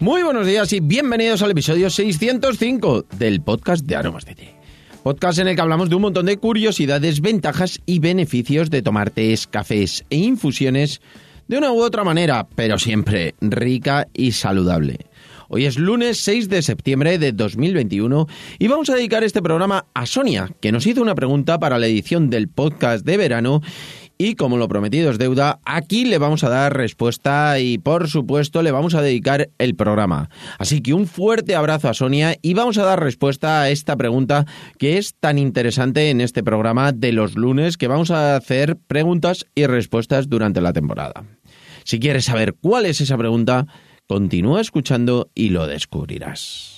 Muy buenos días y bienvenidos al episodio 605 del podcast de Aromas de Té. Podcast en el que hablamos de un montón de curiosidades, ventajas y beneficios de tomar tés, cafés e infusiones de una u otra manera, pero siempre rica y saludable. Hoy es lunes 6 de septiembre de 2021 y vamos a dedicar este programa a Sonia, que nos hizo una pregunta para la edición del podcast de verano y como lo prometido es deuda, aquí le vamos a dar respuesta y por supuesto le vamos a dedicar el programa. Así que un fuerte abrazo a Sonia y vamos a dar respuesta a esta pregunta que es tan interesante en este programa de los lunes que vamos a hacer preguntas y respuestas durante la temporada. Si quieres saber cuál es esa pregunta, continúa escuchando y lo descubrirás.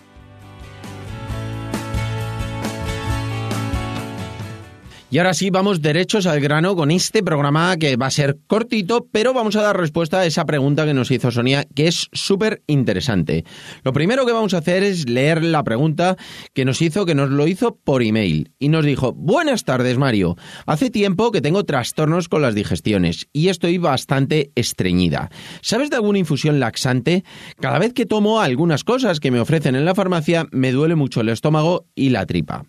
Y ahora sí, vamos derechos al grano con este programa que va a ser cortito, pero vamos a dar respuesta a esa pregunta que nos hizo Sonia, que es súper interesante. Lo primero que vamos a hacer es leer la pregunta que nos hizo, que nos lo hizo por email. Y nos dijo, buenas tardes Mario, hace tiempo que tengo trastornos con las digestiones y estoy bastante estreñida. ¿Sabes de alguna infusión laxante? Cada vez que tomo algunas cosas que me ofrecen en la farmacia, me duele mucho el estómago y la tripa.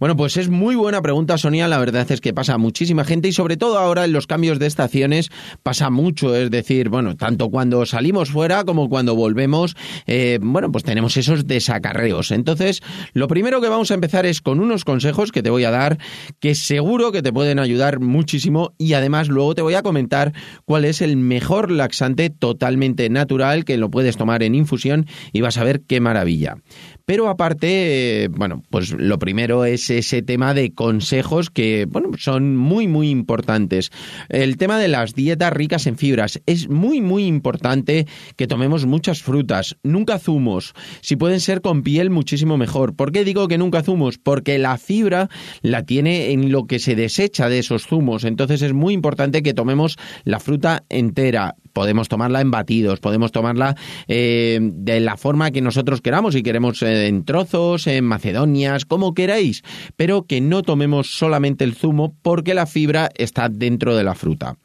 Bueno, pues es muy buena pregunta Sonia verdad es que pasa muchísima gente y sobre todo ahora en los cambios de estaciones pasa mucho, es decir, bueno, tanto cuando salimos fuera como cuando volvemos, eh, bueno, pues tenemos esos desacarreos. Entonces, lo primero que vamos a empezar es con unos consejos que te voy a dar que seguro que te pueden ayudar muchísimo y además luego te voy a comentar cuál es el mejor laxante totalmente natural que lo puedes tomar en infusión y vas a ver qué maravilla. Pero aparte, eh, bueno, pues lo primero es ese tema de consejos que, bueno, son muy, muy importantes. El tema de las dietas ricas en fibras. Es muy, muy importante que tomemos muchas frutas, nunca zumos. Si pueden ser con piel, muchísimo mejor. ¿Por qué digo que nunca zumos? Porque la fibra la tiene en lo que se desecha de esos zumos. Entonces es muy importante que tomemos la fruta entera podemos tomarla en batidos, podemos tomarla eh, de la forma que nosotros queramos, si queremos eh, en trozos, en macedonias, como queráis, pero que no tomemos solamente el zumo porque la fibra está dentro de la fruta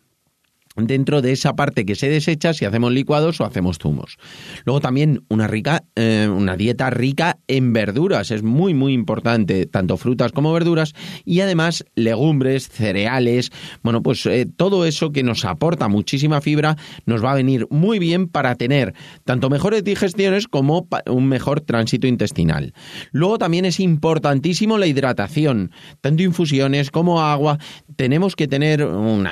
dentro de esa parte que se desecha si hacemos licuados o hacemos zumos. Luego también una rica, eh, una dieta rica en verduras, es muy muy importante, tanto frutas como verduras, y además legumbres, cereales, bueno pues eh, todo eso que nos aporta muchísima fibra nos va a venir muy bien para tener tanto mejores digestiones como un mejor tránsito intestinal. Luego también es importantísimo la hidratación, tanto infusiones como agua, tenemos que tener un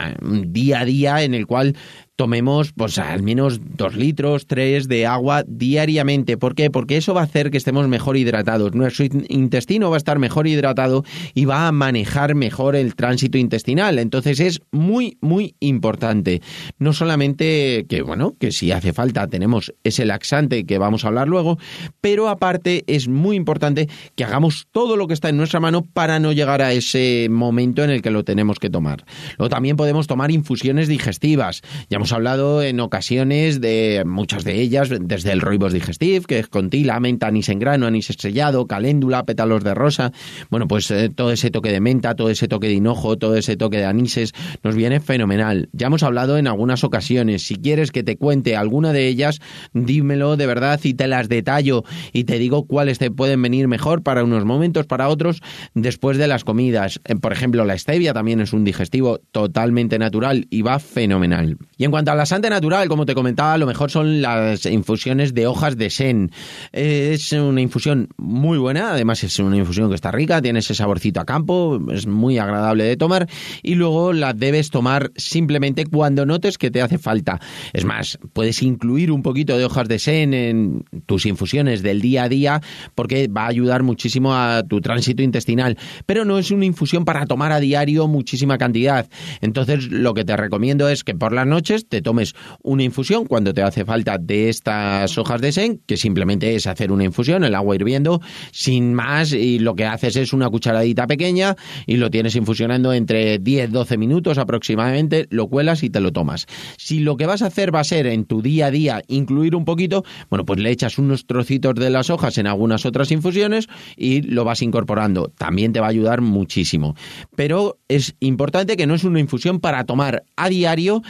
día a día en el cual tomemos pues al menos dos litros, tres de agua diariamente. ¿Por qué? Porque eso va a hacer que estemos mejor hidratados. Nuestro intestino va a estar mejor hidratado y va a manejar mejor el tránsito intestinal. Entonces es muy, muy importante. No solamente que, bueno, que si hace falta tenemos ese laxante que vamos a hablar luego, pero aparte es muy importante que hagamos todo lo que está en nuestra mano para no llegar a ese momento en el que lo tenemos que tomar. Luego también podemos tomar infusiones digestivas. Ya hemos hablado en ocasiones de muchas de ellas, desde el roibos digestif, que es con tila, menta, anís en grano, anís estrellado, caléndula, pétalos de rosa. Bueno, pues eh, todo ese toque de menta, todo ese toque de hinojo, todo ese toque de anises, nos viene fenomenal. Ya hemos hablado en algunas ocasiones. Si quieres que te cuente alguna de ellas, dímelo de verdad y te las detallo y te digo cuáles te pueden venir mejor para unos momentos, para otros, después de las comidas. Eh, por ejemplo, la stevia también es un digestivo totalmente natural y va fenomenal. Y en cuanto a la sante natural, como te comentaba, lo mejor son las infusiones de hojas de sen. Es una infusión muy buena, además es una infusión que está rica, tiene ese saborcito a campo, es muy agradable de tomar y luego la debes tomar simplemente cuando notes que te hace falta. Es más, puedes incluir un poquito de hojas de sen en tus infusiones del día a día porque va a ayudar muchísimo a tu tránsito intestinal, pero no es una infusión para tomar a diario muchísima cantidad. Entonces, lo que te recomiendo es que por las noches te tomes una infusión cuando te hace falta de estas hojas de sen, que simplemente es hacer una infusión, el agua hirviendo, sin más, y lo que haces es una cucharadita pequeña y lo tienes infusionando entre 10-12 minutos aproximadamente, lo cuelas y te lo tomas. Si lo que vas a hacer va a ser en tu día a día incluir un poquito, bueno, pues le echas unos trocitos de las hojas en algunas otras infusiones y lo vas incorporando. También te va a ayudar muchísimo. Pero es importante que no es una infusión para tomar a diario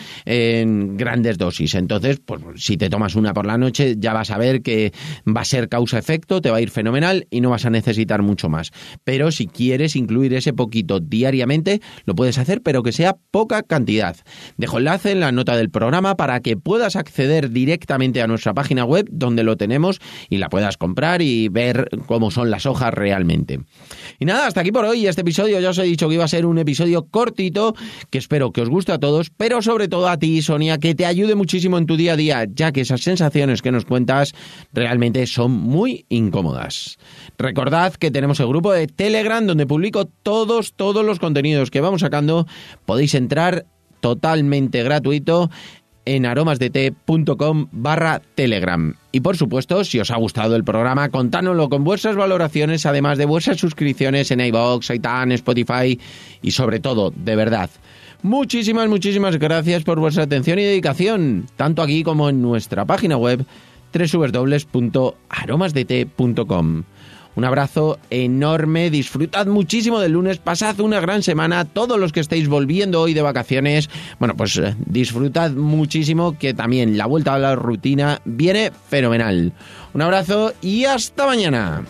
en grandes dosis. Entonces, pues si te tomas una por la noche, ya vas a ver que va a ser causa-efecto, te va a ir fenomenal y no vas a necesitar mucho más. Pero si quieres incluir ese poquito diariamente, lo puedes hacer, pero que sea poca cantidad. Dejo enlace en la nota del programa para que puedas acceder directamente a nuestra página web donde lo tenemos y la puedas comprar y ver cómo son las hojas realmente. Y nada, hasta aquí por hoy este episodio. Ya os he dicho que iba a ser un episodio cortito que espero que os guste a todos, pero sobre todo a ti, Sonia, que te ayude muchísimo en tu día a día, ya que esas sensaciones que nos cuentas realmente son muy incómodas. Recordad que tenemos el grupo de Telegram donde publico todos, todos los contenidos que vamos sacando. Podéis entrar totalmente gratuito en aromasdt.com barra telegram. Y por supuesto, si os ha gustado el programa, contánoslo con vuestras valoraciones, además de vuestras suscripciones en iVoox, iTunes, Spotify y sobre todo, de verdad, muchísimas, muchísimas gracias por vuestra atención y dedicación, tanto aquí como en nuestra página web www.aromasdt.com. Un abrazo enorme, disfrutad muchísimo del lunes, pasad una gran semana, todos los que estéis volviendo hoy de vacaciones, bueno, pues eh, disfrutad muchísimo, que también la vuelta a la rutina viene fenomenal. Un abrazo y hasta mañana.